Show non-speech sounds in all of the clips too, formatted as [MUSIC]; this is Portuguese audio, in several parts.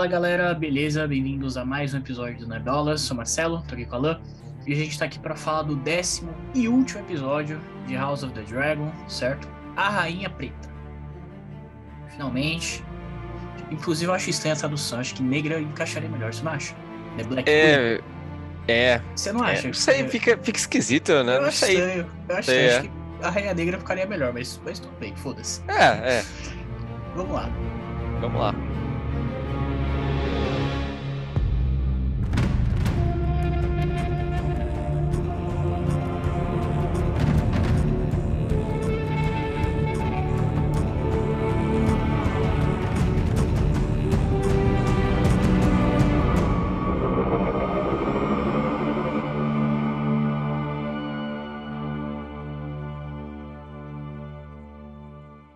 Fala galera, beleza? Bem-vindos a mais um episódio do Nerdolas. Sou Marcelo, tô aqui com a Lan. E a gente tá aqui para falar do décimo e último episódio de House of the Dragon, certo? A Rainha Preta. Finalmente. Inclusive eu acho estranha a tradução, acho que negra encaixaria melhor, você não acha? The Black É. Queen. É. Você não acha? é. Não sei, É, fica, fica esquisito, né? Eu Não acho sei. estranho. Eu acho, Sei, acho é. que a Rainha Negra ficaria melhor, mas, mas tudo bem, foda-se. É, é. Vamos lá. Vamos lá.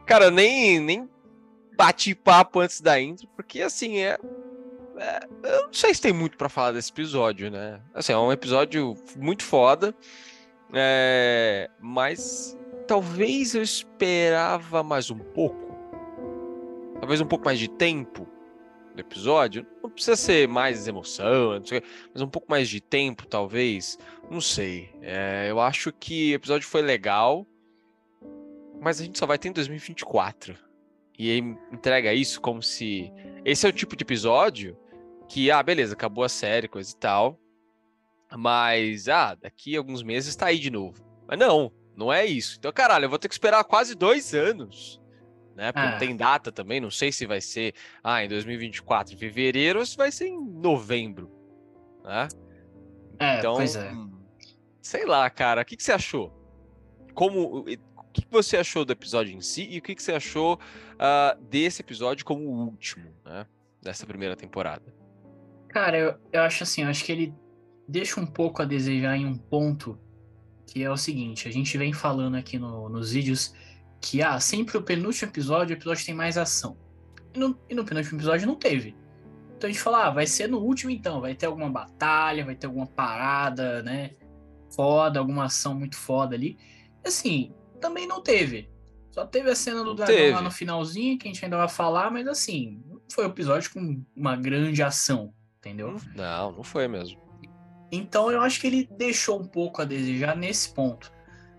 Cara, nem, nem bati papo antes da intro, porque assim, é, é- Eu não sei se tem muito pra falar desse episódio, né? Assim, é um episódio muito foda. é, mas talvez eu esperava mais um pouco. Talvez um pouco mais de tempo do episódio. Não precisa ser mais emoção, sei mas um pouco mais de tempo, talvez. Não sei. É, eu acho que o episódio foi legal. Mas a gente só vai ter em 2024. E entrega isso como se. Esse é o tipo de episódio que, ah, beleza, acabou a série, coisa e tal. Mas, ah, daqui a alguns meses tá aí de novo. Mas não, não é isso. Então, caralho, eu vou ter que esperar quase dois anos. Né? Porque Ah. não tem data também, não sei se vai ser, ah, em 2024, em fevereiro, ou se vai ser em novembro. Né? É, Então, pois é. sei lá, cara, o que, que você achou? Como, que, que você achou do episódio em si e o que, você achou ah, desse episódio como o último, né? Dessa primeira temporada. Cara, eu, eu acho assim, eu acho que ele deixa um pouco a desejar em um ponto que é o seguinte, a gente vem falando aqui no- nos vídeos que, ah, sempre o penúltimo episódio, o episódio tem mais ação. E no, e no penúltimo episódio não teve. Então a gente fala, ah, vai ser no último então, vai ter alguma batalha, vai ter alguma parada, né, foda, alguma ação muito foda ali. Assim, também não teve. Só teve a cena do Não dragão lá teve. no finalzinho, que a gente ainda vai falar, mas assim, não foi um episódio com uma grande ação, entendeu? Não, não foi mesmo. Então eu acho que ele deixou um pouco a desejar nesse ponto.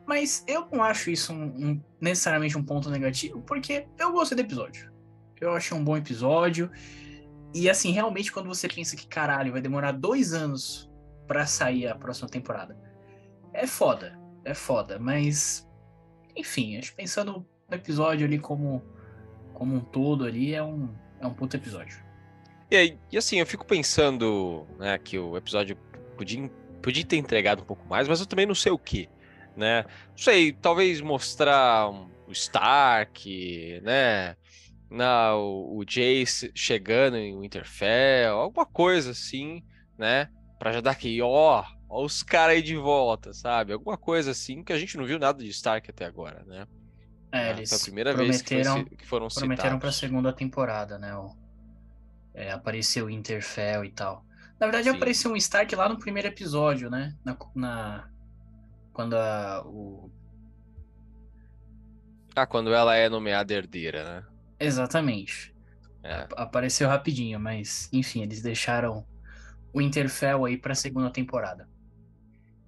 Mas eu não acho isso um- um- necessariamente um ponto negativo, porque eu gostei do episódio. Eu achei um bom episódio. E assim, realmente, quando você pensa que caralho, vai demorar dois anos pra sair a próxima temporada. É foda. É foda. Mas. Enfim, acho que pensando no episódio ali como, como um todo ali, é um, é um puto episódio. E, e assim, eu fico pensando né, que o episódio podia, podia ter entregado um pouco mais, mas eu também não sei o que, né? Não sei, talvez mostrar o Stark, né? Na, o, o Jace chegando em Winterfell, alguma coisa assim, né? Pra já dar aqui, ó, ó os caras aí de volta, sabe? Alguma coisa assim, que a gente não viu nada de Stark até agora, né? É, Ah, eles Foi a primeira vez que, foi que foram prometeram pra citados. segunda temporada, né? O, é, apareceu o Interfell e tal. Na verdade, Sim. apareceu um Stark lá no primeiro episódio, né? Na, na- quando a, o. Ah, quando ela é nomeada herdeira, né? Exatamente. É. Apareceu rapidinho, mas enfim, eles deixaram o Interfell aí pra segunda temporada.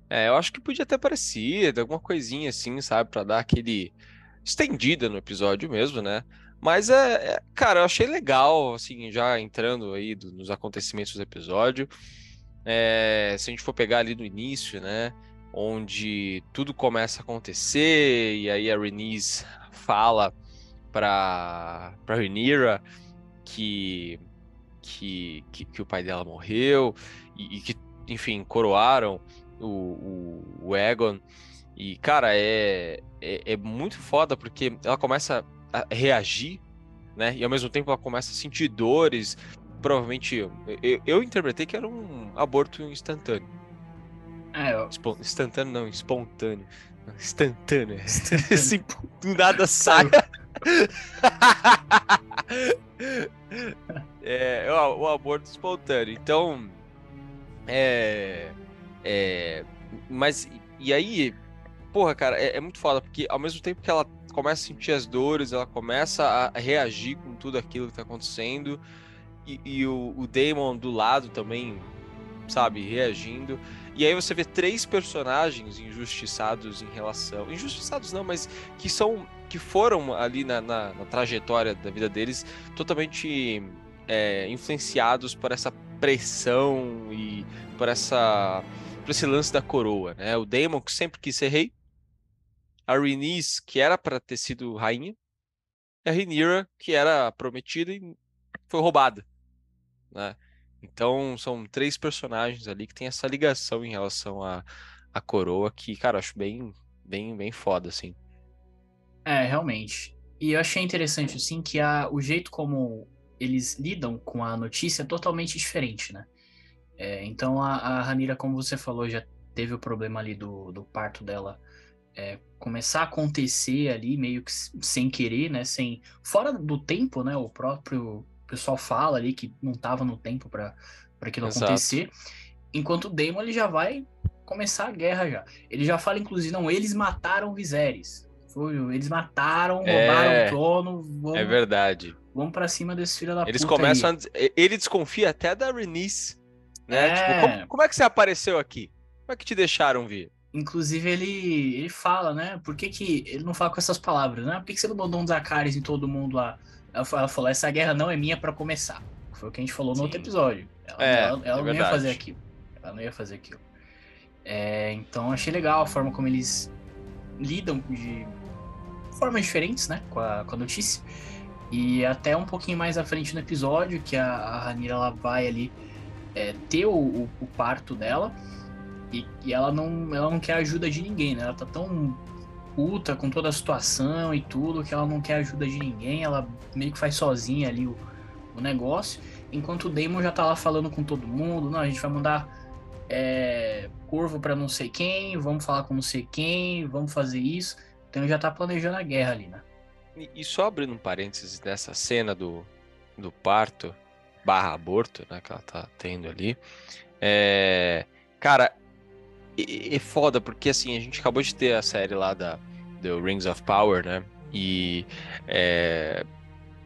É, eu acho que podia ter aparecido, alguma coisinha assim, sabe, Pra dar aquele estendida no episódio mesmo, né? Mas é, é- cara, eu achei legal, assim, já entrando aí do- nos acontecimentos do episódio. É, se a gente for pegar ali no início, né? Onde tudo começa a acontecer, e aí a Rhaenys fala pra, pra Rhaenyra que, que, que, que o pai dela morreu, e, e que, enfim, coroaram o, o, o Egon. E, cara, é, é, é muito foda porque ela começa a reagir, né? E ao mesmo tempo ela começa a sentir dores. Provavelmente, eu, eu, interpretei que era um aborto instantâneo. É, eu- instantâneo não, espontâneo. Instantâneo. Instantâneo. [LAUGHS] Assim, do nada sai. [LAUGHS] é, o, o aborto espontâneo. Então, é, é, mas e aí, porra, cara, é, é muito foda porque ao mesmo tempo que ela começa a sentir as dores, ela começa a reagir com tudo aquilo que tá acontecendo e, e o, o Damon do lado também, sabe, reagindo. E aí você vê três personagens injustiçados em relação. Injustiçados não, mas que são. que foram ali na, na, na trajetória da vida deles totalmente é, influenciados por essa pressão e por essa. Por esse lance da coroa, né? O Daemon, que sempre quis ser rei. A Rhaenys, que era para ter sido rainha. E a Rhaenyra, que era prometida e foi roubada, né? Então são três personagens ali que tem essa ligação em relação à, à coroa que, cara, eu acho bem, bem, bem foda, assim. É, realmente. E eu achei interessante, assim, que a, o jeito como eles lidam com a notícia é totalmente diferente, né? É, então a, a Ranira, como você falou, já teve o problema ali do, do parto dela é, começar a acontecer ali meio que sem querer, né? Sem fora do tempo, né? O próprio pessoal fala ali que não estava no tempo para aquilo Exato. acontecer. Enquanto o Daemon ele já vai começar a guerra já. Ele já fala, inclusive, não, eles mataram Viserys. Foi, eles mataram, é, roubaram o trono. Vamos, é verdade. Vamos para cima desse filho da eles puta. Eles começam. A, ele desconfia até da Renice. Né? É... Tipo, como, como, é que você apareceu aqui? Como é que te deixaram vir? Inclusive, ele, ele fala, né? Por que, que ele não fala com essas palavras, né? Por que, que você não mandou um Zacaris em todo mundo lá? Ela falou: essa guerra não é minha para começar. Foi o que a gente falou no Sim. outro episódio. Ela, é, ela, ela é não ia fazer aquilo. Ela não ia fazer aquilo. É, então achei legal a forma como eles lidam de formas diferentes, né? Com a, com a notícia. E até um pouquinho mais à frente no episódio, que a, a Ranira ela vai ali é, ter o, o, o, parto dela. E, e, ela, não, ela não quer ajuda de ninguém, né? Ela tá tão puta com toda a situação e tudo, que ela não quer ajuda de ninguém, ela meio que faz sozinha ali o, o negócio, enquanto o Damon já tá lá falando com todo mundo, não, a gente vai mandar é, curvo para não sei quem, vamos falar com não sei quem, vamos fazer isso, então já tá planejando a guerra ali, né? E, só abrindo um parênteses nessa cena do, do parto barra aborto, né, que ela tá tendo ali, é, cara, é foda, porque assim, a gente acabou de ter a série lá da The Rings of Power, né? E é,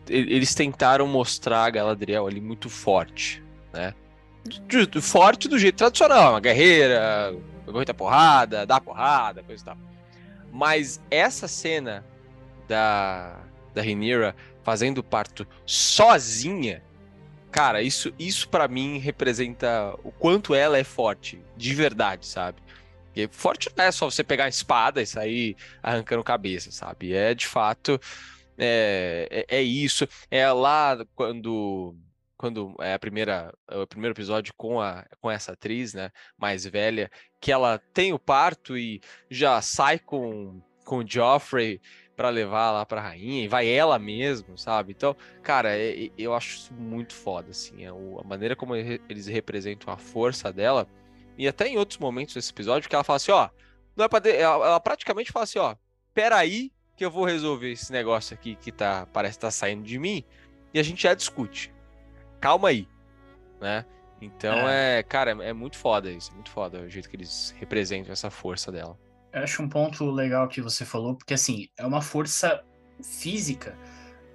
eles tentaram mostrar a Galadriel ali muito forte, né? Forte do jeito tradicional, uma guerreira, aguenta porrada, dá porrada, coisa e tal. Mas essa cena da, da Rhaenyra fazendo parto sozinha, cara, isso, isso para mim representa o quanto ela é forte, de verdade, sabe? E forte não é só você pegar a espada e sair arrancando cabeça, sabe? É de fato. É, é, é isso. É lá quando quando é a primeira o primeiro episódio com a com essa atriz, né, mais velha, que ela tem o parto e já sai com com o Joffrey para levar lá para rainha e vai ela mesmo, sabe? Então, cara, é, eu acho isso muito foda assim, é a maneira como eles representam a força dela e até em outros momentos desse episódio, que ela fala assim, ó, não é pra ela, ela, praticamente fala assim, ó, peraí que eu vou resolver esse negócio aqui que tá, parece estar tá saindo de mim, e a gente já discute. Calma aí, né? Então é, é cara, é, é muito foda isso, é muito foda o jeito que eles representam essa força dela. Eu acho um ponto legal que você falou, porque assim, é uma força física,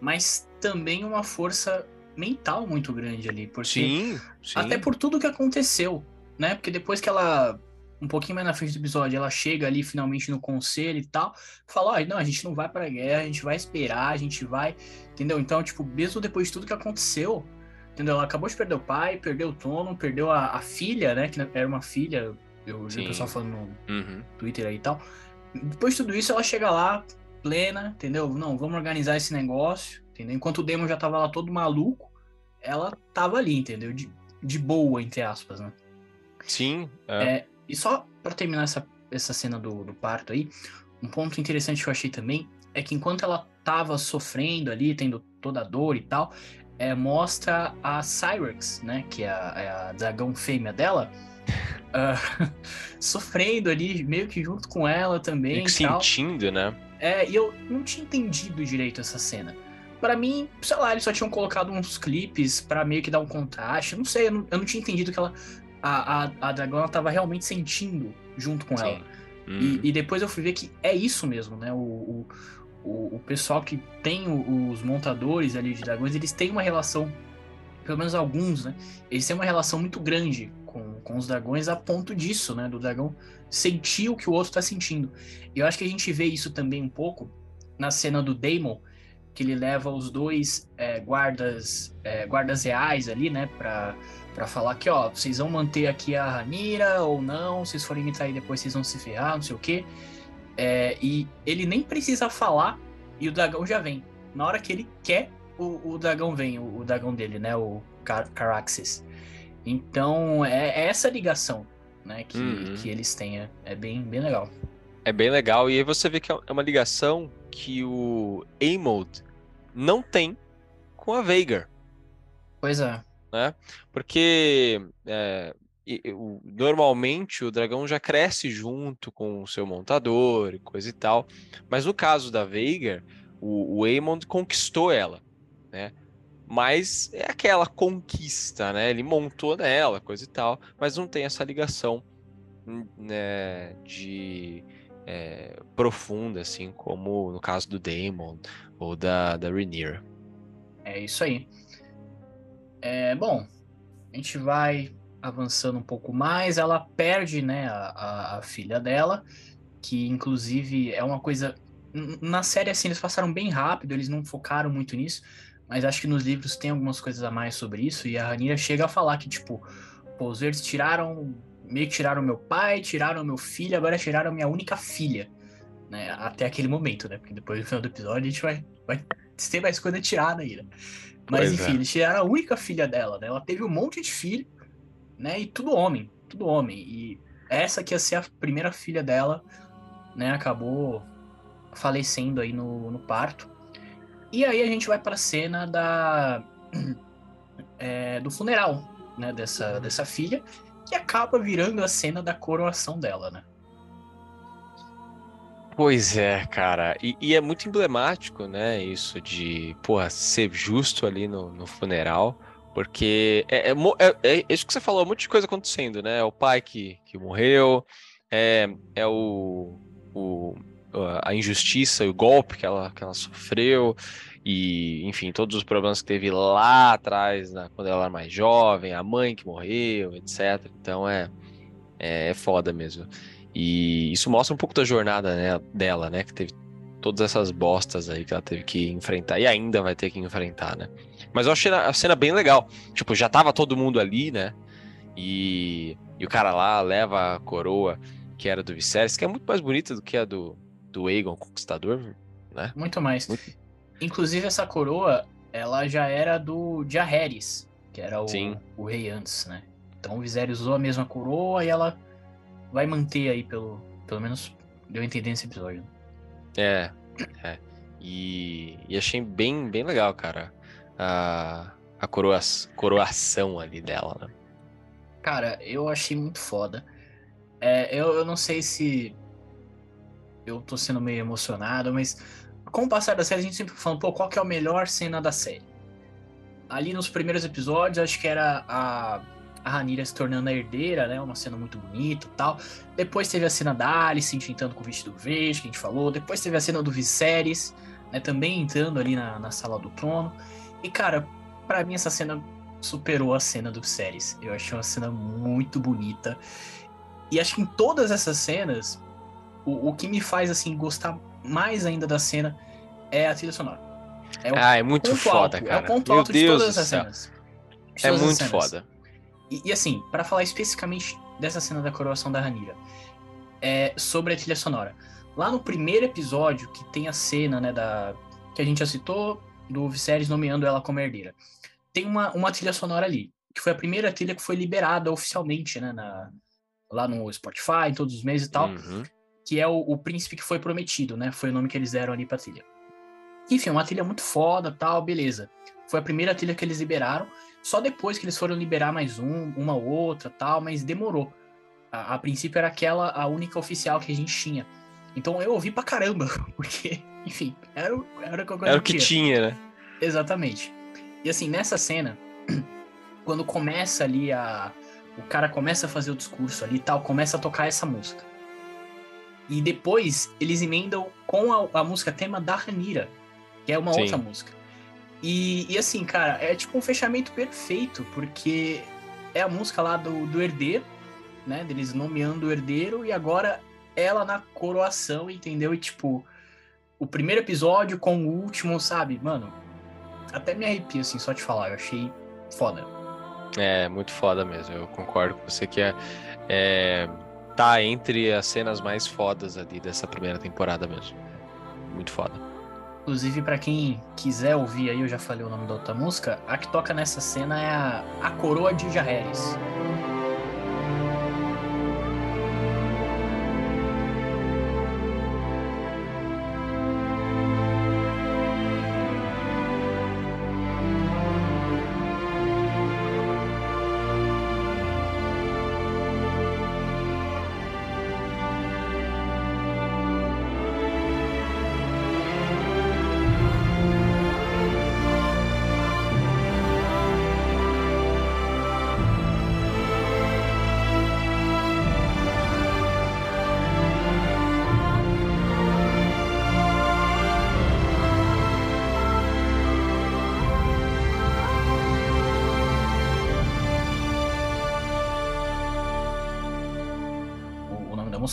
mas também uma força mental muito grande ali. Porque sim, sim. Até por tudo que aconteceu né? Porque depois que ela, um pouquinho mais na frente do episódio, ela chega ali finalmente no conselho e tal, fala, ó, não, a gente não vai pra guerra, a gente vai esperar, a gente vai, entendeu? Então, tipo, mesmo depois de tudo que aconteceu, entendeu? Ela acabou de perder o pai, perdeu o Tono, perdeu a, a filha, né? Que era uma filha, eu vi o pessoal falando no uhum. Twitter aí e tal. Depois de tudo isso, ela chega lá, plena, entendeu? Não, vamos organizar esse negócio, entendeu? Enquanto o Demon já tava lá todo maluco, ela tava ali, entendeu? De, de boa, entre aspas, né? Sim. É. É, e só para terminar essa, essa cena do, do parto aí, um ponto interessante que eu achei também é que enquanto ela tava sofrendo ali, tendo toda a dor e tal, é, mostra a Cyrex, né, que é a, é a dragão fêmea dela, uh, [LAUGHS] sofrendo ali, meio que junto com ela também. Meio sentindo, né? É, e eu não tinha entendido direito essa cena. Para mim, sei lá, eles só tinham colocado uns clipes para meio que dar um contraste. Não sei, eu não, eu não tinha entendido que ela a, a, a dragona tava realmente sentindo junto com Sim. ela. Hum. E, e, depois eu fui ver que é isso mesmo, né? O, o, o pessoal que tem os montadores ali de dragões, eles têm uma relação pelo menos alguns, né? Eles têm uma relação muito grande com, os dragões a ponto disso, né? Do dragão sentir o que o outro tá sentindo. E eu acho que a gente vê isso também um pouco na cena do Daemon, que ele leva os dois é, guardas é, guardas reais ali, né? Pra, pra falar que, ó, vocês vão manter aqui a Ranira ou não, vocês forem me trair depois vocês vão se ferrar, não sei o quê. É, e ele nem precisa falar e o dragão já vem. Na hora que ele quer, o, o dragão vem, o, o, dragão dele, né? O Car Caraxes. Então, é, é, essa ligação né, que, uhum. que eles têm. É, é, bem, bem legal. É bem legal. E aí você vê que é uma ligação que o Aemond não tem com a Veigar. Pois é. Né? Porque é, normalmente o dragão já cresce junto com o seu montador e coisa e tal. Mas no caso da Veigar, o, o Aemond conquistou ela, né? Mas é aquela conquista, né? Ele montou nela, coisa e tal, mas não tem essa ligação né, de é, profunda, assim, como no caso do Daemon ou da, da Rhaenyra. É isso aí. É, bom, a gente vai avançando um pouco mais. Ela perde, né, a, a, a filha dela, que inclusive é uma coisa na série, assim, eles passaram bem rápido, eles não focaram muito nisso, mas acho que nos livros tem algumas coisas a mais sobre isso, e a Ranira chega a falar que, tipo, pô, os verdes tiraram, meio que tiraram meu pai, tiraram meu filho, agora tiraram minha única filha, né, até aquele momento, né, porque depois no final do episódio a gente vai, vai ter mais coisa tirada aí, né. Mas pois enfim, é. eles tiraram a única filha dela, né, ela teve um monte de filho, né, e tudo homem, tudo homem, e essa que ia ser a primeira filha dela, né, acabou falecendo aí no, no parto. E aí a gente vai para a cena da é, do funeral, né, dessa dessa filha, que acaba virando a cena da coroação dela, né? Pois é, cara. E, e, é muito emblemático, né? Isso de, porra, ser justo ali no, no funeral. Porque é, é, é, é, isso que você falou, um monte de coisa acontecendo, né? É o pai que, que morreu, é, é o, o a injustiça e o golpe que ela, que ela sofreu, e, enfim, todos os problemas que teve lá atrás, né, quando ela era mais jovem, a mãe que morreu, etc. Então é, é, é foda mesmo. E isso mostra um pouco da jornada né, dela, né? Que teve todas essas bostas aí que ela teve que enfrentar e ainda vai ter que enfrentar, né? Mas eu achei a cena bem legal. Tipo, já tava todo mundo ali, né? E, e o cara lá leva a coroa que era do Viserys, que é muito mais bonita do que a do, do Aegon Conquistador, né? Muito mais. Muito... Inclusive, essa coroa, ela já era do Jaehaerys, que era o, o rei antes, né? Então o Viserys usou a mesma coroa e ela vai manter aí, pelo, pelo menos deu a entender nesse episódio. É, é. E, e achei bem, bem legal, cara, a, a coroa, coroação ali dela, né? Cara, eu achei muito foda. É, eu, eu não sei se eu tô sendo meio emocionado, mas com o passar da série a gente sempre falando, pô, qual que é a melhor cena da série? Ali nos primeiros episódios, acho que era a, a Ranira se tornando a herdeira, né? Uma cena muito bonita tal. Depois teve a cena da Alice enfrentando com o vestido verde, que a gente falou. Depois teve a cena do Viserys, né? Também entrando ali na, na sala do trono. E, cara, para mim essa cena superou a cena do Viserys. Eu achei uma cena muito bonita. E acho que em todas essas cenas, o, o que me faz assim gostar mais ainda da cena é a trilha sonora. É ah, é muito foda, alto, cara. É o ponto Meu alto Deus de todas as cenas. É muito foda. E, e, assim, para falar especificamente dessa cena da coroação da Ranira, é sobre a trilha sonora. Lá no primeiro episódio, que tem a cena, né, da que a gente já citou, do Viserys nomeando ela como herdeira. Tem uma, uma trilha sonora ali, que foi a primeira trilha que foi liberada oficialmente, né, na, lá no Spotify, em todos os meses e tal. Uhum que é o, o, príncipe que foi prometido, né? Foi o nome que eles deram ali pra trilha. Enfim, uma trilha muito foda, tal, beleza. Foi a primeira trilha que eles liberaram. Só depois que eles foram liberar mais um, uma outra, tal, mas demorou. A, a princípio era aquela a única oficial que a gente tinha. Então eu ouvi pra caramba, [LAUGHS] porque, enfim, era, era, era o que tinha, né? Exatamente. E assim, nessa cena, [CLEARS THROAT] quando começa ali a. O cara começa a fazer o discurso ali e tal, começa a tocar essa música. E depois eles emendam com a, a música tema da Ranira, que é uma Sim. outra música. E, e assim, cara, é tipo um fechamento perfeito, porque é a música lá do, do herdeiro, né? Deles nomeando o herdeiro, e agora ela na coroação, entendeu? E tipo, o primeiro episódio com o último, sabe? Mano, até me arrepio, assim, só te falar. Eu achei foda. É, muito foda mesmo. Eu concordo com você que é, é tá entre as cenas mais fodas ali dessa primeira temporada mesmo. Muito foda. Inclusive, para quem quiser ouvir aí, eu já falei o nome da outra música, a que toca nessa cena é a, a Coroa de Jaehaerys.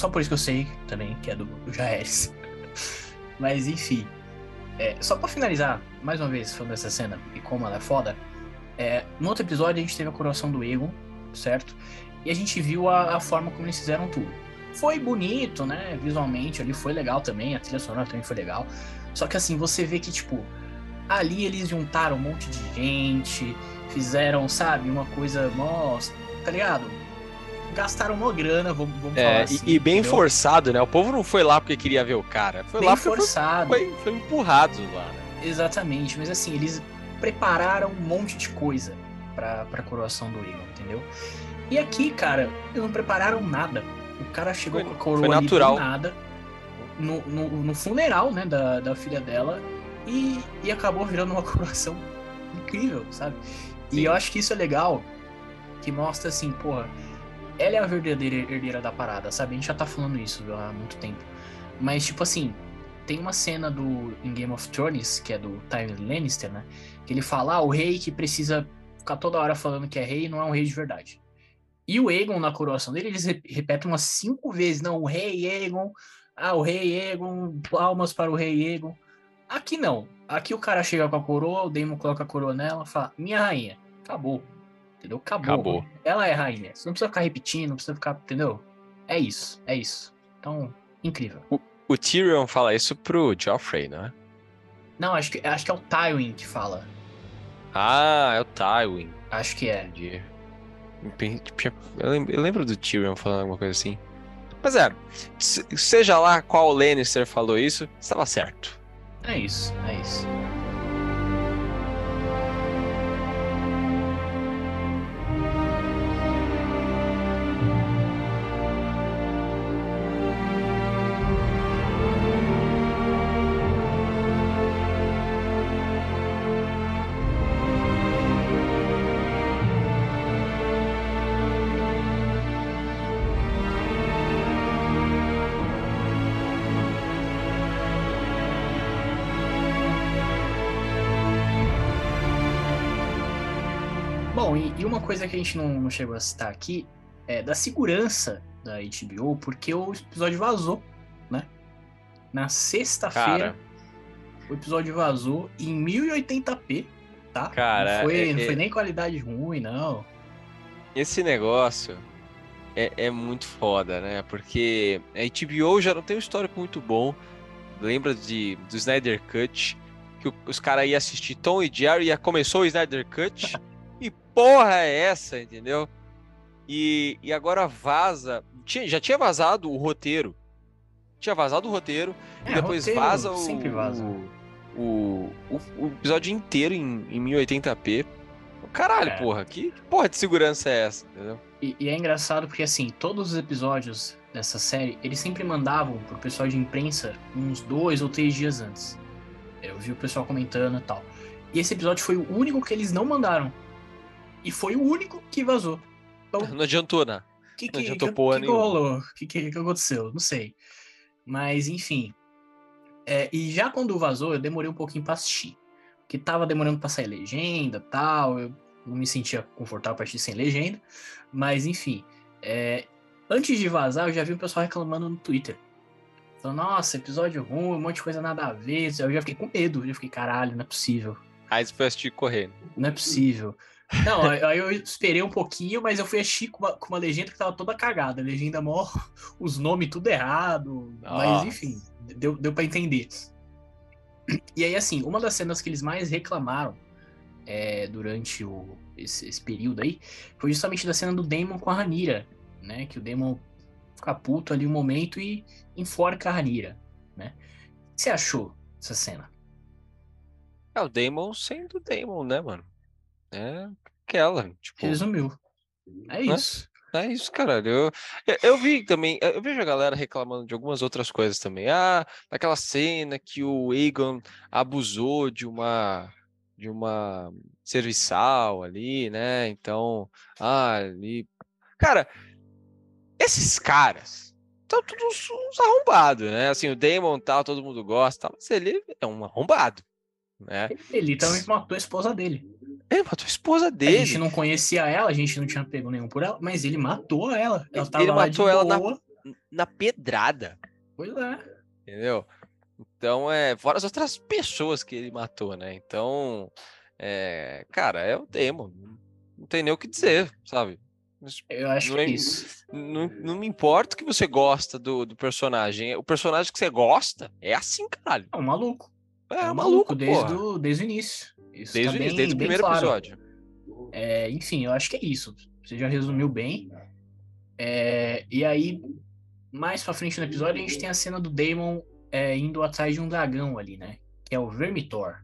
Só por isso que eu sei também que é do, do. [LAUGHS] Mas enfim. É, só pra finalizar, mais uma vez, falando dessa cena e como ela é foda. É, no outro episódio a gente teve a coroação do Egon, certo? E a gente viu a, a, forma como eles fizeram tudo. Foi bonito, né? Visualmente ali foi legal também, a trilha sonora também foi legal. Só que assim, você vê que, tipo, ali eles juntaram um monte de gente, fizeram, sabe, uma coisa, nossa, tá ligado? Gastaram uma grana, vamos, vamos é, falar assim. E, e bem entendeu? forçado, né? O povo não foi lá porque queria ver o cara. Foi bem lá forçado. Foi, foi, foi empurrado lá, né? Exatamente, mas assim, eles prepararam um monte de coisa pra, pra coroação do Egon, entendeu? E aqui, cara, eles não prepararam nada. O cara chegou foi, com a coroa foi natural. nada. No, no, no, funeral, né, da, da filha dela. E, e acabou virando uma [LAUGHS] coroação incrível, sabe? Sim. E eu acho que isso é legal. Que mostra assim, porra, ela é a verdadeira herdeira da parada, sabe? A gente já tá falando isso há muito tempo. Mas, tipo assim, tem uma cena do em Game of Thrones, que é do Tywin Lannister, né? Que ele fala, ah, o rei que precisa ficar toda hora falando que é rei não é um rei de verdade. E o Aegon, na coroação dele, eles repetem umas cinco vezes, não, o rei Aegon, ah, o rei Aegon, palmas para o rei Aegon. Aqui não. Aqui o cara chega com a coroa, o Daemon coloca a coroa nela, fala, minha rainha, acabou entendeu? Acabou. Acabou. Ela é rainha. Você não precisa ficar repetindo, não precisa ficar, entendeu? É isso, é isso. Então, incrível. O, o Tyrion fala isso pro Joffrey, não é? Não, acho que, acho que é o Tywin que fala. Ah, é o Tywin. Acho que é. Entendi. Eu lembro, eu lembro do Tyrion falando alguma coisa assim. Mas é, seja lá qual Lannister falou isso, estava certo. É isso, é isso. Coisa que a gente não, não chegou a citar aqui é da segurança da HBO, porque o episódio vazou, né? Na sexta-feira, o episódio vazou em 1080p, tá? Cara, não foi, é, não foi é nem qualidade ruim, não. Esse negócio é, é muito foda, né? Porque a HBO já não tem um histórico muito bom. Lembra de, do Snyder Cut? Que os caras iam assistir Tom e Jerry e começou o Snyder Cut. [LAUGHS] Porra é essa, entendeu? E, e agora vaza. Tinha, já tinha vazado o roteiro. Tinha vazado o roteiro é, e depois roteiro vaza o, sempre vaza. O, o, o, episódio inteiro em, em 1080p. Caralho, é. porra, que, que, porra de segurança é essa, entendeu? E, e, é engraçado porque, assim, todos os episódios dessa série, eles sempre mandavam pro pessoal de imprensa uns dois ou três dias antes. Eu vi o pessoal comentando e tal. E esse episódio foi o único que eles não mandaram. E foi o único que vazou. Então, não adiantou, né? Que, que, não adiantou que, porra que, que rolou? O que, que, que aconteceu? Não sei. Mas, enfim. É, e já quando vazou, eu demorei um pouquinho pra assistir. que tava demorando pra sair legenda tal. Eu não me sentia confortável pra assistir sem legenda. Mas enfim. É, antes de vazar, eu já vi o pessoal reclamando no Twitter. Falando, nossa, episódio ruim, um monte de coisa nada a ver. Eu já fiquei com medo. Eu já fiquei, caralho, não é possível. Aí você foi assistir correndo. Não é possível. Não, aí eu esperei um pouquinho, mas eu fui assistir com uma, com uma legenda que tava toda cagada. A legenda mó, os nomes tudo errado. Nossa. Mas enfim, deu, deu pra entender. E aí, assim, uma das cenas que eles mais reclamaram é, durante o, esse, esse período aí foi justamente da cena do Damon com a Ranira, né? Que o Damon fica puto ali um momento e enforca a Ranira, né? O que você achou dessa cena? É o Damon sendo Damon, né, mano? É aquela, tipo, Resumiu. É Né? isso. é isso, caralho. Eu, eu, vi também, eu vejo a galera reclamando de algumas outras coisas também. Ah, daquela cena que o Aegon abusou de uma de uma serviçal ali, né? Então, ah, ali. Cara, esses caras estão todos uns arrombados, né? Assim, o Damon tal, todo mundo gosta, tal, mas ele é um arrombado, né? Ele também matou a esposa dele. Ele matou a esposa A dele. gente não conhecia ela, a gente não tinha pego nenhum por ela, mas ele matou ela. Ela Ele matou ela na- boa. na pedrada. Pois é. Entendeu? Então, é. Fora as outras pessoas que ele matou, né? Então, é. Cara, é o Demon. Não tem nem o que dizer, sabe? Eu acho Não que é é- isso. Não, não me importa que você gosta do, do personagem. O personagem que você gosta é assim, caralho. É um maluco. É, É um maluco, desde, porra. o, desde o início. Isso Desde, tá bem- desde o primeiro claro. episódio. É, enfim, eu acho que é isso. Você já resumiu bem. É, e aí, mais pra frente no episódio, a gente tem a cena do Damon é, indo atrás de um dragão ali, né? Que é o Vermitor.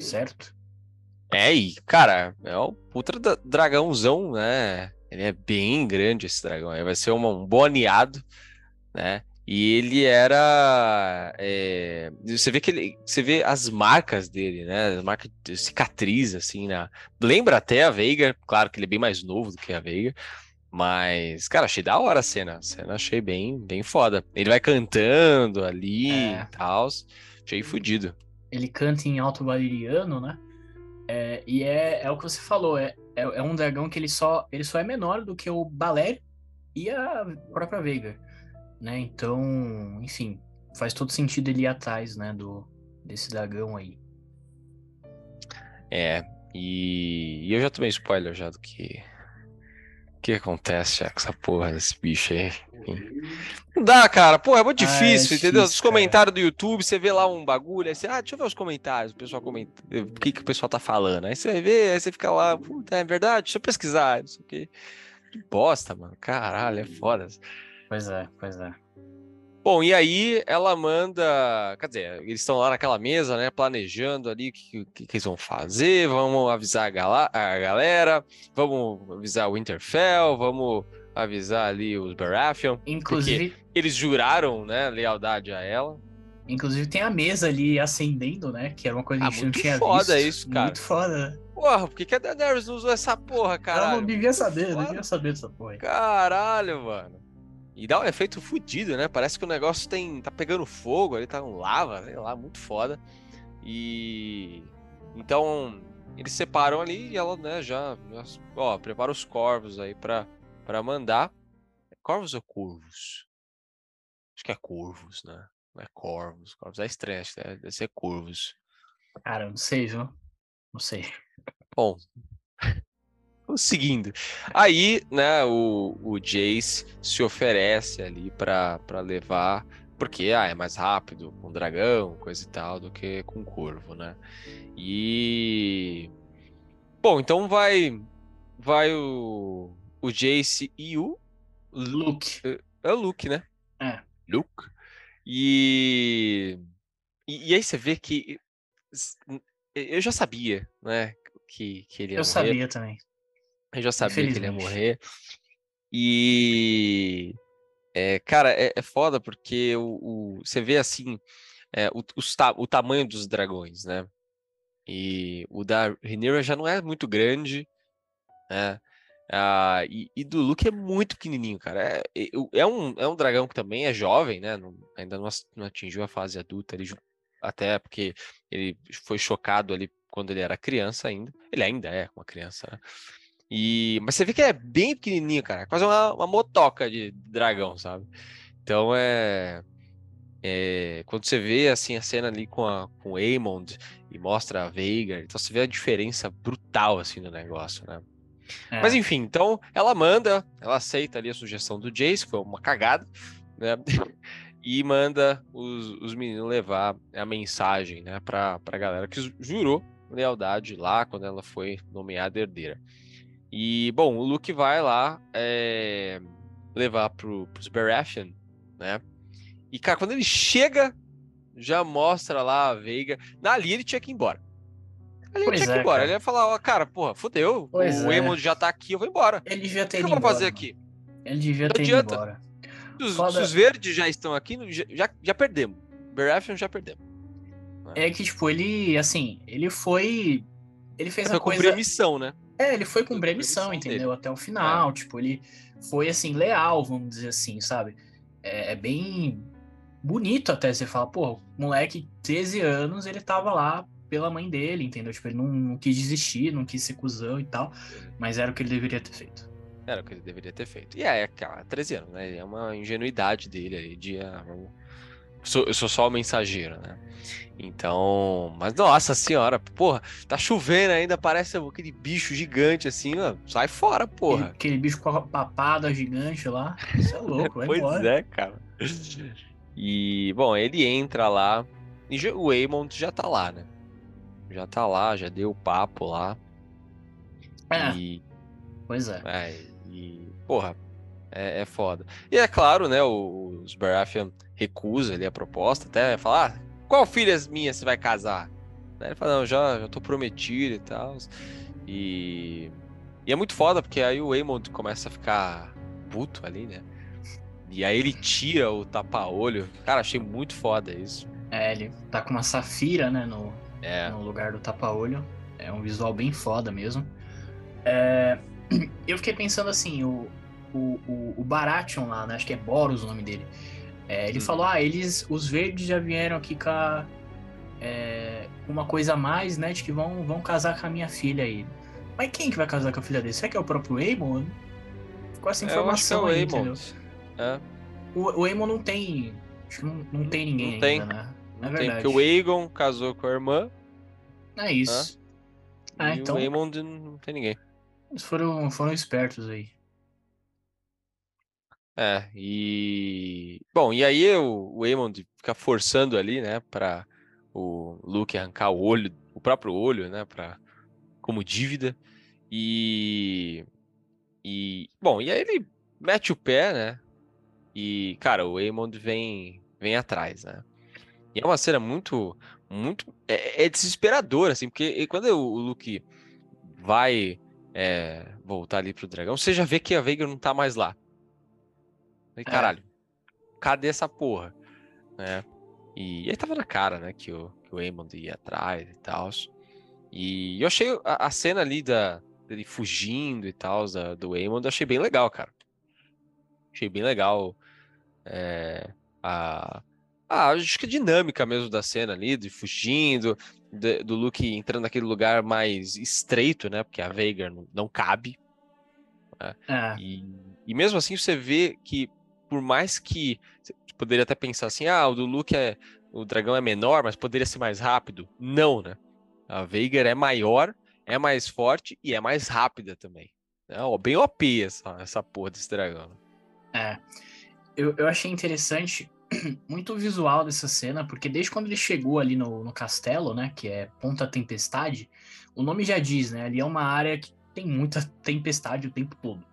Certo? É, e, cara, é o puta dra- dragãozão, né? Ele é bem grande esse dragão. Aí vai ser um bom aliado, né? E ele era. é, Você vê que ele. Você vê as marcas dele, né? As marcas de cicatriz, assim, na. Lembra até a Veiga, claro que ele é bem mais novo do que a Veiga. Mas, cara, achei da hora a cena. A cena achei bem, bem foda. Ele vai cantando ali É. e tal. Achei fudido. ele canta em alto valeriano, né? É, e é, é o que você falou, é, é, é um dragão que ele só, ele só é menor do que o Balério e a própria Veiga, né? Então, enfim, faz todo sentido ele ir atrás, né, do, desse dragão aí. É, e, e eu já tomei spoiler já do que que acontece já com essa porra desse bicho aí. Não dá, cara. Pô, é muito Ah, é difícil, entendeu? Os difícil, comentários do YouTube, você vê lá um bagulho, aí você, ah, deixa eu ver os comentários, o pessoal comenta, o que, que o pessoal tá falando. Aí você vê, aí você fica lá, puta, é verdade, deixa eu pesquisar, não sei o quê. Que bosta, mano. Caralho, é foda. Pois é, pois é. Bom, e aí ela manda. Quer dizer, eles estão lá naquela mesa, né? Planejando ali o que, que, que eles vão fazer. Vamos avisar a, gala- a galera. Vamos avisar o Winterfell. Vamos avisar ali os Baratheon. Inclusive, Eles juraram, né? Lealdade a ela. inclusive tem a mesa ali acendendo, né? Que era uma coisa que Ah, a gente muito não tinha foda visto. isso, cara. Muito foda. né? Porra, por que, que a Daenerys não usou essa porra, Ela caralho? não devia saber, não Foda. devia saber dessa porra. Caralho, mano. E dá um efeito fudido, né? Parece que o negócio tem, tá pegando fogo ali, tá um lava, sei lá, muito foda. E então eles separam ali e ela, né, já, ó, prepara os corvos aí pra, pra mandar. Corvos ou curvos? Acho que é curvos, né? Não é corvos. Corvos é estranho, acho que deve ser curvos. Cara, não sei, viu? Não sei. Bom, seguindo. Aí, né, o, o Jace se oferece ali pra levar, porque ah, é mais rápido com dragão, coisa e tal, do que com corvo, né? E bom, então vai vai o o Jace e o Lu- Luke. é o Luke, né? É. Luke. E e, e aí você vê que eu já sabia, né, que que ele ia Eu morrer. sabia também. Eu já sabia que ele ia morrer. E. É, cara, é, é foda porque o, o- você vê assim é, o, ta- o tamanho dos dragões, né? E o da Rhaenyra já não é muito grande, né? Ah, e, e do Luke é muito pequenininho, cara. É, é, um, é um dragão que também é jovem, né? não- ainda não, atingiu a fase adulta, ele até porque ele foi chocado ali quando ele era criança ainda. Ele ainda é uma criança, né? E, mas você vê que é bem pequenininho, cara. Quase uma, uma motoca de dragão, sabe? Então é, é, Quando você vê assim a cena ali com, a, com o Aemond e mostra a Veigar, então você vê a diferença brutal assim do negócio, né? É. Mas enfim, então ela manda, ela aceita ali a sugestão do Jace, que foi uma cagada, né? [LAUGHS] e manda os, os meninos levar a mensagem, né, pra, pra galera que jurou lealdade lá quando ela foi nomeada herdeira. E, bom, o Luke vai lá é, levar pro, pros Baratheon, né? E, cara, quando ele chega, já mostra lá a Veiga. Na ali ele tinha que ir embora. Ali ele tinha é, que ir embora. Cara. Ele ia falar, ó, cara, porra, fodeu. Pois o é. já tá aqui, eu vou embora. Ele devia ter ido embora. O que eu vou fazer aqui? Ele devia ter ido embora. Os, Foda... os verdes já estão aqui, já, já perdemos. Baratheon já perdemos. É que, tipo, ele, assim, ele foi. Ele fez ele a coisa. cumprir a missão, né? É, ele foi cumprir a missão, entendeu? Dele. Até o final. É. Tipo, ele foi, assim, leal, vamos dizer assim, sabe? É, é, bem bonito até você falar, pô, moleque, 13 anos, ele tava lá pela mãe dele, entendeu? Tipo, ele não, não quis desistir, não quis ser cuzão e tal, mas era o que ele deveria ter feito. Era o que ele deveria ter feito. E é, cara, 13 anos, né? É uma ingenuidade dele aí de. Ah, sou, eu sou só o mensageiro, né? Então, mas nossa senhora, porra, tá chovendo ainda, parece aquele bicho gigante assim, ó, sai fora, porra. Aquele, aquele bicho com a papada gigante lá, isso é louco, vai [LAUGHS] pois embora. é, cara. E, bom, ele entra lá, e o Aemon já tá lá, né? Já tá lá, já deu o papo lá. É, e, pois é. é e, porra, é, é foda. E é claro, né, os Baratheon recusa ali a proposta, até falar, ah, qual filha minha você vai casar? Ele fala, não, já, já tô prometido e tal. E... e é muito foda, porque aí o Aemond começa a ficar puto ali, né? E aí ele tira o tapa-olho. Cara, achei muito foda isso. É, ele tá com uma safira, né, no, é. no lugar do tapa-olho. É um visual bem foda mesmo. É... [CLEARS THROAT] Eu fiquei pensando assim, o, o, o, o Baratheon lá, né? Acho que é Boros o nome dele. É, ele hum. falou, ah, eles, os verdes já vieram aqui com a, é, uma coisa a mais, né? De que vão, vão casar com a minha filha aí. Mas quem que vai casar com a filha dele? Será que é o próprio Aemon? Ficou essa informação é, é aí, entendeu? É. O, o Aemon não tem. Acho que não, não tem ninguém não tem. ainda, né? Não é tem, porque o Aegon casou com a irmã. É isso. Ah, e então... o Aemon não tem ninguém. Eles foram, foram espertos aí. É, e. Bom, e aí o, o Aemond fica forçando ali, né, para o Luke arrancar o olho, o próprio olho, né, pra, como dívida. E. E. Bom, e aí ele mete o pé, né? E, cara, o Aemond vem, vem atrás, né? E é uma cena muito. muito é, é desesperador, assim, porque quando o Luke vai é, voltar ali pro dragão, você já vê que a Veiga não tá mais lá. Falei, é. caralho, é. cadê essa porra? Né? E, aí tava na cara, né, que o, que o Aemond ia atrás e tal. E eu achei a, a, cena ali da, dele fugindo e tal, do eu achei bem legal, cara. Achei bem legal é, a, a, acho que a dinâmica mesmo da cena ali, de fugindo, de, do Luke entrando naquele lugar mais estreito, né, porque a Veigar não, não cabe. Né? É. E, e mesmo assim você vê que por mais que poderia até pensar assim, ah, o do Luke é o dragão é menor, mas poderia ser mais rápido. Não, né? A Veigar é maior, é mais forte e é mais rápida também. É bem OP essa, essa porra desse dragão. É. Eu, eu achei interessante [CLEARS THROAT] muito o visual dessa cena, porque desde quando ele chegou ali no, no castelo, né, que é Ponta Tempestade, o nome já diz, né, ali é uma área que tem muita tempestade o tempo todo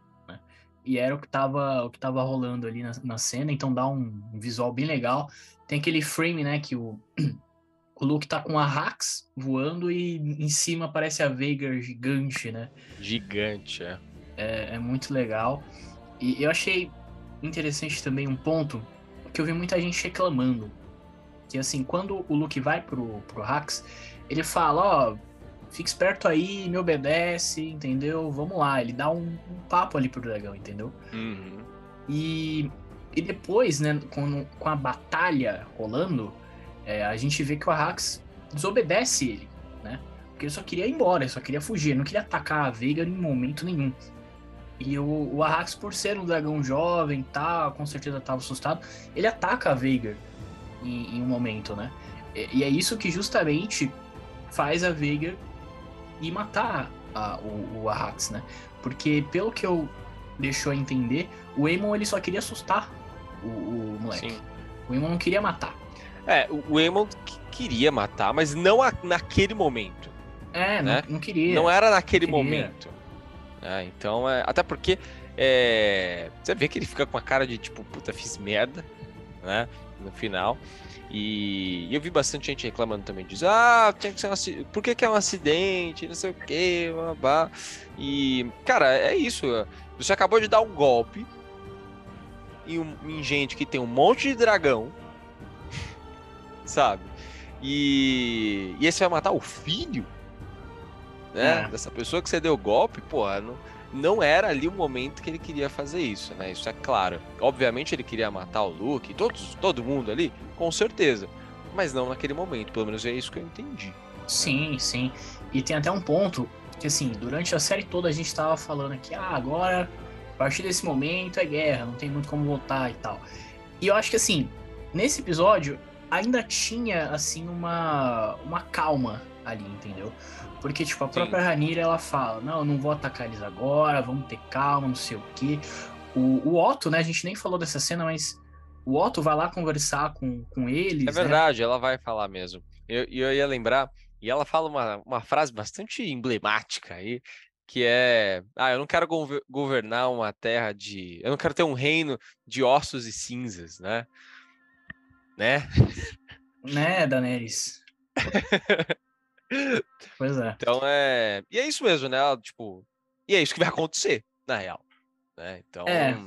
e era o que tava, o que tava rolando ali na, na cena, então dá um, um, visual bem legal. Tem aquele frame, né, que o, [CLEARS THROAT] o Luke tá com a Hax voando e em cima aparece a Veigar gigante, né? Gigante, é. É, é muito legal. E eu achei interessante também um ponto que eu vi muita gente reclamando. Que assim, quando o Luke vai pro, pro Hax, ele fala, ó, oh, fica esperto aí, me obedece, entendeu? Vamos lá. Ele dá um, um papo ali pro dragão, entendeu? Uhum. E, e depois, né, com, com a batalha rolando, É, a gente vê que o Arrax desobedece ele, né? Porque ele só queria ir embora, ele só queria fugir, ele não queria atacar a Veiga em momento nenhum. E o, o Arrax, por ser um dragão jovem tal, com certeza estava assustado, ele ataca a Veiga em, em, um momento, né? E, e, é isso que justamente faz a Veiga ir matar a, o, o Arrax, né? Porque, pelo que eu deixou entender, o Aemon ele só queria assustar o, o moleque. Sim. O Aemon não queria matar. É, o Aemon queria matar, mas não a, naquele momento. É, né? não, não, queria. Não era naquele momento. É, então, é, até porque é, você vê que ele fica com a cara de tipo, puta, fiz merda, né? No final. E, e eu vi bastante gente reclamando também disso. Ah, tinha que ser um Por que, que é um acidente? Não sei o que, babá. E, cara, é isso. Você acabou de dar um golpe em, um, em gente que tem um monte de dragão, [LAUGHS] sabe? E, e você vai matar o filho? né? É. Dessa pessoa que você deu golpe, pô, não, não era ali o momento que ele queria fazer isso, né? Isso é claro. Obviamente ele queria matar o Luke, todos, todo mundo ali, com certeza. Mas não naquele momento, pelo menos é isso que eu entendi. Sim, sim. E tem até um ponto que, assim, durante a série toda a gente tava falando que, ah, agora, a partir desse momento é guerra, não tem muito como voltar e tal. E eu acho que, assim, nesse episódio ainda tinha, assim, uma, uma calma ali, entendeu? Porque, tipo, a própria Sim. Ranira, ela fala, não, eu não vou atacar eles agora, vamos ter calma, não sei o quê. O, o Otto, né, a gente nem falou dessa cena, mas o Otto vai lá conversar com, com eles. É né? verdade, né? ela vai falar mesmo. E eu, eu, ia lembrar, e ela fala uma, uma frase bastante emblemática aí, que é, ah, eu não quero governar uma terra de, eu não quero ter um reino de ossos e cinzas, né? Né? Né, Daenerys? [LAUGHS] Pois é. Então é. E é isso mesmo, né? Tipo. E é isso que vai acontecer, na real. Né? Então. É.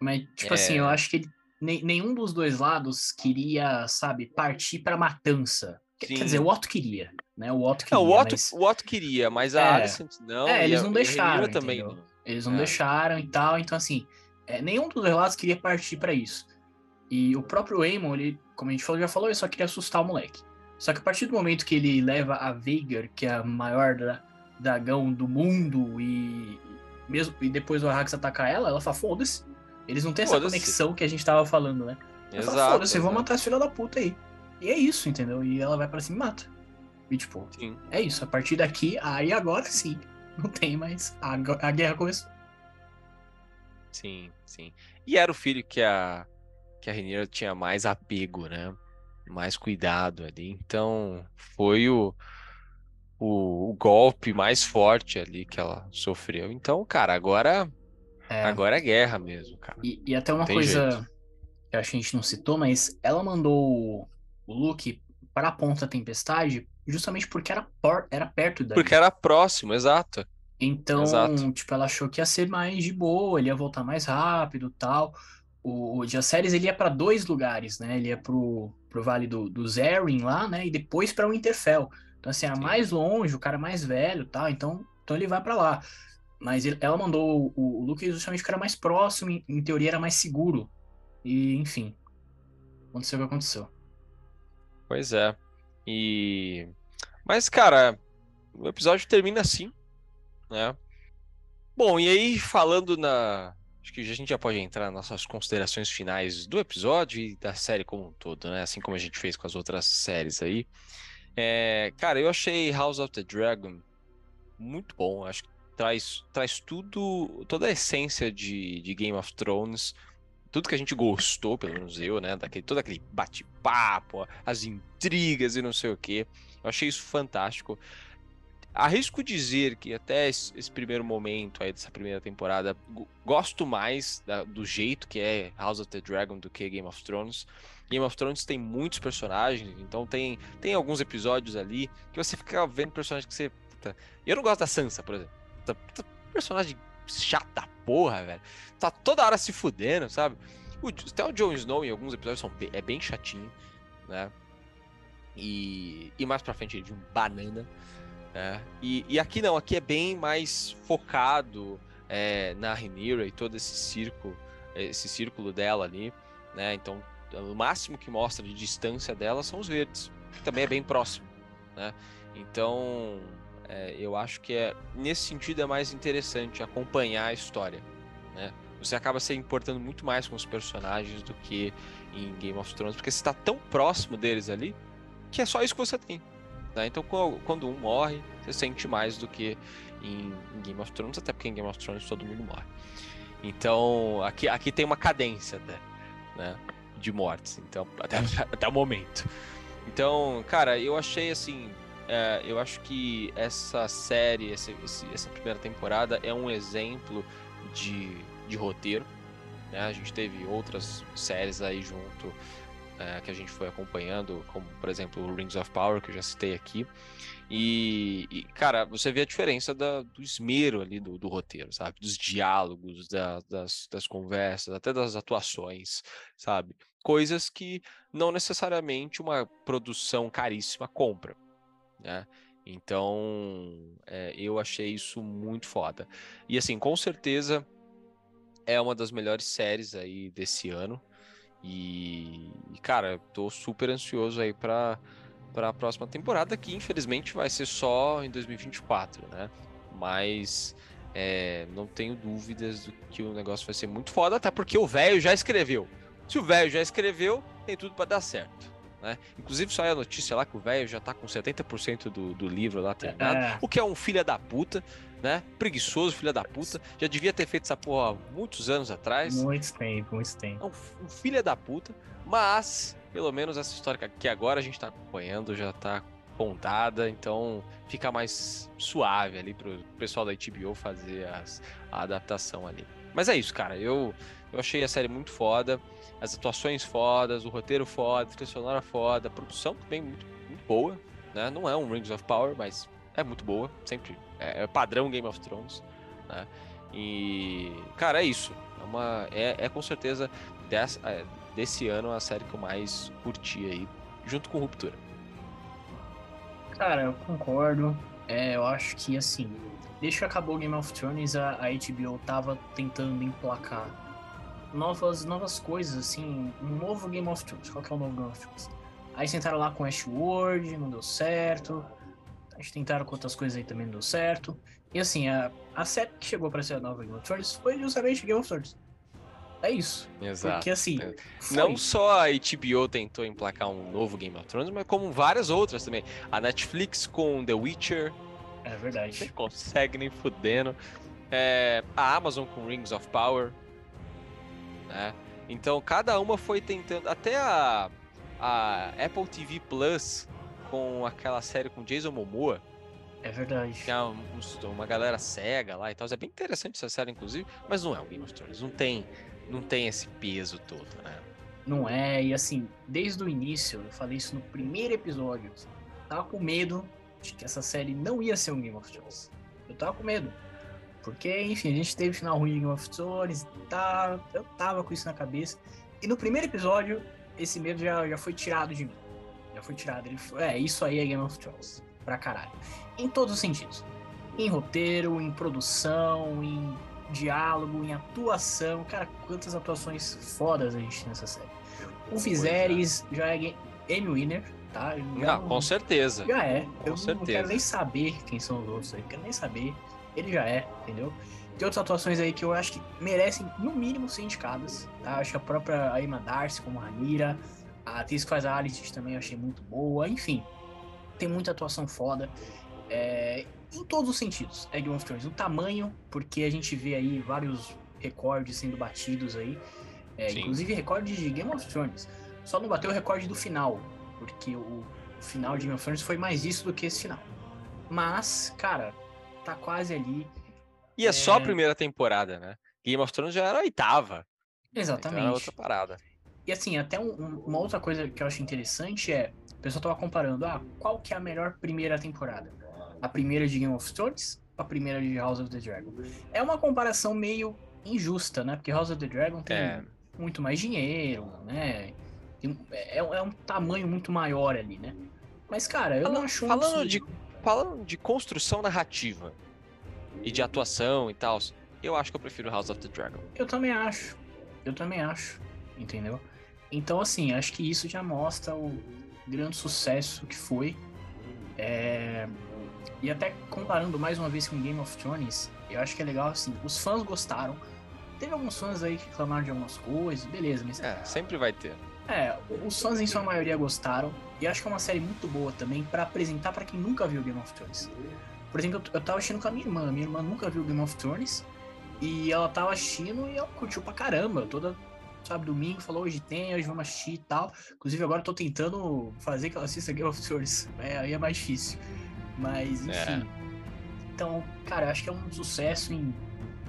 Mas, tipo é... assim, eu acho que nenhum dos dois lados queria, sabe, partir pra matança. Sim. Quer dizer, o Otto queria, né? O Otto queria. Não, o Otto, mas... o Otto queria, mas a é. Alicent não. É, eles não deixaram. Também. Eles não é. deixaram e tal. Então, assim, é, nenhum dos dois lados queria partir para isso. E o próprio Aemon, ele, como a gente falou, já falou, ele só queria assustar o moleque. Só que a partir do momento que ele leva a Veigar, que é a maior dra dragão do mundo, e mesmo e depois o Arrax atacar ela, ela fala, foda-se. Eles não têm essa conexão que a gente tava falando, né? Ela Exato, fala, foda-se, vou matar esse filho da puta aí. E é isso, entendeu? E ela vai para cima e mata. E tipo, sim. é isso. A partir daqui, aí agora sim. [LAUGHS] Não tem mais. A, a guerra começou. Sim, sim. E era o filho que a, que a Rhaenyra tinha mais apego, né? Mais cuidado ali. Então, foi o, o, o, golpe mais forte ali que ela sofreu. Então, cara, agora é, agora é guerra mesmo, cara. E, e até uma coisa jeito. que eu acho que a gente não citou, mas ela mandou o Luke para a Ponta Tempestade justamente porque era, por, era perto dali. Porque era próximo, exato. Então, exato. tipo, ela achou que ia ser mais de boa, ele ia voltar mais rápido tal o, o Jaceres ele ia para dois lugares, né? Ele ia pro, pro Vale do, do Zerin lá, né? E depois para o Winterfell. Então, assim, era Sim. mais longe, o cara mais velho tal. Então, então ele vai para lá. Mas ele, ela mandou o, o Luke justamente porque era mais próximo, em, em, teoria era mais seguro. E, enfim, aconteceu o que aconteceu. Pois é. E. Mas, cara, o episódio termina assim, né? Bom, e aí, falando na, acho que a gente já pode entrar nas nossas considerações finais do episódio e da série como um todo, né? Assim como a gente fez com as outras séries aí. É, cara, eu achei House of the Dragon muito bom. Acho que traz, traz tudo, toda a essência de, de Game of Thrones. Tudo que a gente gostou, pelo menos eu, né? Daquele, todo aquele bate-papo, as intrigas e não sei o que. Eu achei isso fantástico. Arrisco dizer que até esse, primeiro momento aí dessa primeira temporada, gosto mais da, do jeito que é House of the Dragon do que Game of Thrones. Game of Thrones tem muitos personagens, então tem, tem alguns episódios ali que você fica vendo personagens que você. Puta, eu não gosto da Sansa, por exemplo. Puta, puta, personagem chato da porra, velho. Tá toda hora se fudendo, sabe? O, até o Jon Snow em alguns episódios são, é bem chatinho, né? E, e mais pra frente ele de um banana. É, e, e, aqui não, aqui é bem mais focado é, na Rhaenyra e todo esse círculo, esse círculo dela ali, né? Então o máximo que mostra de distância dela são os verdes, que também é bem próximo, né? Então, é, eu acho que é nesse sentido é mais interessante acompanhar a história, né? Você acaba se importando muito mais com os personagens do que em Game of Thrones, porque você está tão próximo deles ali que é só isso que você tem. Né? Então, quando um morre, você sente mais do que em, Game of Thrones, até porque em Game of Thrones todo mundo morre. Então, aqui, aqui tem uma cadência né? De mortes, então, [LAUGHS] até, até o momento. Então, cara, eu achei assim. É, eu acho que essa série, essa, essa primeira temporada é um exemplo de, de roteiro. Né? A gente teve outras séries aí junto é, que a gente foi acompanhando, como por exemplo o Rings of Power, que eu já citei aqui. E, e cara, você vê a diferença da, do esmero ali do, do roteiro, sabe? Dos diálogos, da, das, das conversas, até das atuações, sabe? Coisas que não necessariamente uma produção caríssima compra né? Então, é, eu achei isso muito foda. E assim, com certeza é uma das melhores séries aí desse ano. E, cara, tô super ansioso aí para para a próxima temporada, que infelizmente vai ser só em 2024, né? Mas é, não tenho dúvidas do que o negócio vai ser muito foda, até porque o velho já escreveu. Se o velho já escreveu, tem tudo para dar certo. Né? Inclusive saiu a notícia lá que o velho já tá com 70% do, do livro lá terminado, é. o que é um filho da puta, né? Preguiçoso, filho da puta. Já devia ter feito essa porra há muitos anos atrás. Muito tempo, muito tempo. Um, um filho da puta, mas pelo menos essa história que agora a gente tá acompanhando já tá contada, então fica mais suave ali pro pessoal da HBO fazer as, a adaptação ali. Mas é isso, cara. Eu, eu achei a série muito foda as atuações fodas, o roteiro foda, a trilha sonora foda, a produção também muito, muito boa, né? Não é um Rings of Power, mas é muito boa, sempre é, é padrão Game of Thrones, né? E cara, é isso. É, uma, é, é com certeza dessa, é, desse ano a série que eu mais curti aí, junto com Ruptura. Cara, eu concordo. É, eu acho que assim, desde que acabou Game of Thrones, a, a HBO tava tentando emplacar novas, novas coisas, assim, um novo Game of Thrones. Qual que é o novo Game of Thrones? Aí tentaram lá com Ashworld, não deu certo. Eles tentaram com outras coisas aí também não deu certo. E assim, a, a série que chegou para ser a nova Game of Thrones foi justamente Game of Thrones. É isso. Exato. Porque assim. É. Não só a HBO tentou emplacar um novo Game of Thrones, mas como várias outras também. A Netflix com The Witcher. É verdade. Não consegue nem fudendo. É, a Amazon com Rings of Power né? Então cada uma foi tentando. Até a, a Apple TV Plus com aquela série com Jason Momoa. É verdade. Que é uma, uma galera cega lá e tal. É bem interessante essa série, inclusive, mas não é o Game of Thrones. Não tem, não tem esse peso todo, né? Não é, e assim, desde o início, eu falei isso no primeiro episódio. Eu tava com medo de que essa série não ia ser um Game of Thrones. Eu tava com medo. Porque, enfim, a gente teve final ruim de Game of Thrones, tá, eu tava com isso na cabeça. E no primeiro episódio, esse medo já, já foi tirado de mim. Já foi tirado. Ele foi, é, isso aí é Game of Thrones. Pra caralho. Em todos os sentidos. Em roteiro, em produção, em diálogo, em atuação. Cara, quantas atuações fodas a gente tem nessa série. O Viserys já é Emmy Winner, tá? Já não, com certeza. Já é. Com eu certeza. não quero nem saber quem são os outros aí. Não quero nem saber ele já é, entendeu? Tem outras atuações aí que eu acho que merecem, no mínimo, ser indicadas, tá? Acho que a própria Aima Darcy, como Ranira, a atriz que faz a Alice também eu achei muito boa, enfim. Tem muita atuação foda. É, em todos os sentidos, é Game of Thrones. O tamanho, porque a gente vê aí vários recordes sendo batidos aí. É, inclusive recordes de Game of Thrones. Só não bateu o recorde do final, porque o, o final de Game of Thrones foi mais isso do que esse final. Mas, cara, tá quase ali. E é, é, só a primeira temporada, né? Game of Thrones já era a oitava. Exatamente. Então era outra parada. E assim, até um, um, uma outra coisa que eu acho interessante é, o pessoal tava comparando, ah, qual que é a melhor primeira temporada? A primeira de Game of Thrones a primeira de House of the Dragon? É uma comparação meio injusta, né? Porque House of the Dragon tem é. muito mais dinheiro, né? Tem, é, é, um tamanho muito maior ali, né? Mas, cara, eu falando, não acho Falando de falando de construção narrativa e de atuação e tal, eu acho que eu prefiro House of the Dragon. Eu também acho. Eu também acho. Entendeu? Então, assim, acho que isso já mostra o grande sucesso que foi. É... E até comparando mais uma vez com Game of Thrones, eu acho que é legal, assim, os fãs gostaram. Teve alguns fãs aí que reclamaram de algumas coisas, beleza, mas. É, sempre vai ter. É, os fãs em sua maioria gostaram. E acho que é uma série muito boa também para apresentar para quem nunca viu Game of Thrones. Por exemplo, eu tava assistindo com a minha irmã. Minha irmã nunca viu Game of Thrones. E ela tava assistindo e ela curtiu pra caramba. Toda, sabe, domingo falou hoje tem, hoje vamos assistir e tal. Inclusive agora eu tô tentando fazer que ela assista Game of Thrones. É, aí é mais difícil. Mas, enfim. É. Então, cara, acho que é um sucesso em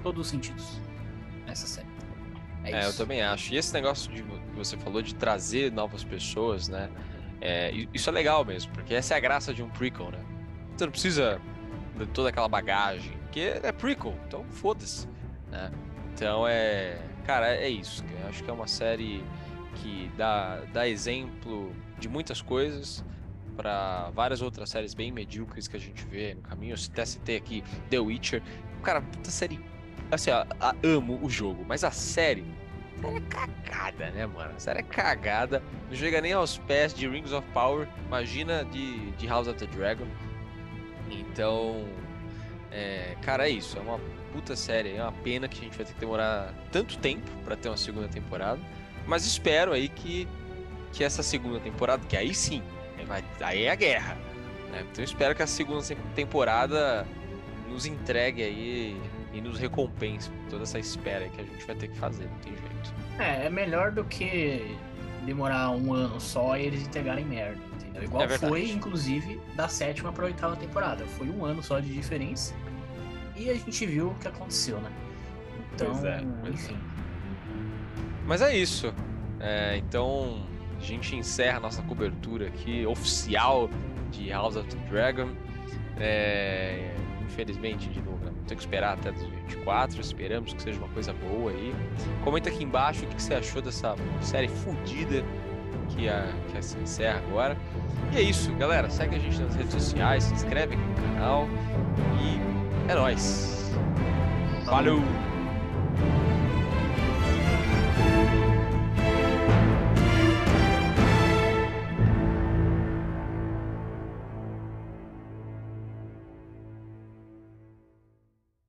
todos os sentidos. Essa série. É, é eu também acho. E esse negócio de, que você falou de trazer novas pessoas, né? É, isso é legal mesmo, porque essa é a graça de um prequel, né? Você não precisa de toda aquela bagagem, porque é prequel, então foda-se, né? Então é. Cara, é isso. Acho que é uma série que dá, dá exemplo de muitas coisas para várias outras séries bem medíocres que a gente vê no caminho. Eu até citei aqui The Witcher. Cara, puta série. Assim, ó, amo o jogo, mas a série é cagada, né, mano? A série é cagada. Não chega nem aos pés de Rings of Power. Imagina de, de House of the Dragon. Então, é, cara, é isso. É uma puta série. É uma pena que a gente vai ter que demorar tanto tempo para ter uma segunda temporada. Mas espero aí que, que essa segunda temporada, que aí sim, vai, aí é a guerra. Né? Então espero que a segunda temporada nos entregue aí e nos recompense por toda essa espera que a gente vai ter que fazer, não tem jeito. É, é melhor do que demorar um ano só e eles entregarem merda, entendeu? Igual é foi, inclusive, da sétima para oitava temporada. Foi um ano só de diferença e a gente viu o que aconteceu, né? Então, é, enfim. Mas é isso. É, então, a gente encerra a nossa cobertura aqui oficial de House of the Dragon. É, infelizmente, de novo, né? tem que esperar até 2024. Esperamos que seja uma coisa boa aí. Comenta aqui embaixo o que você achou dessa série fodida que, a, que se encerra agora. E é isso, galera. Segue a gente nas redes sociais, se inscreve aqui no canal e é nóis. Valeu!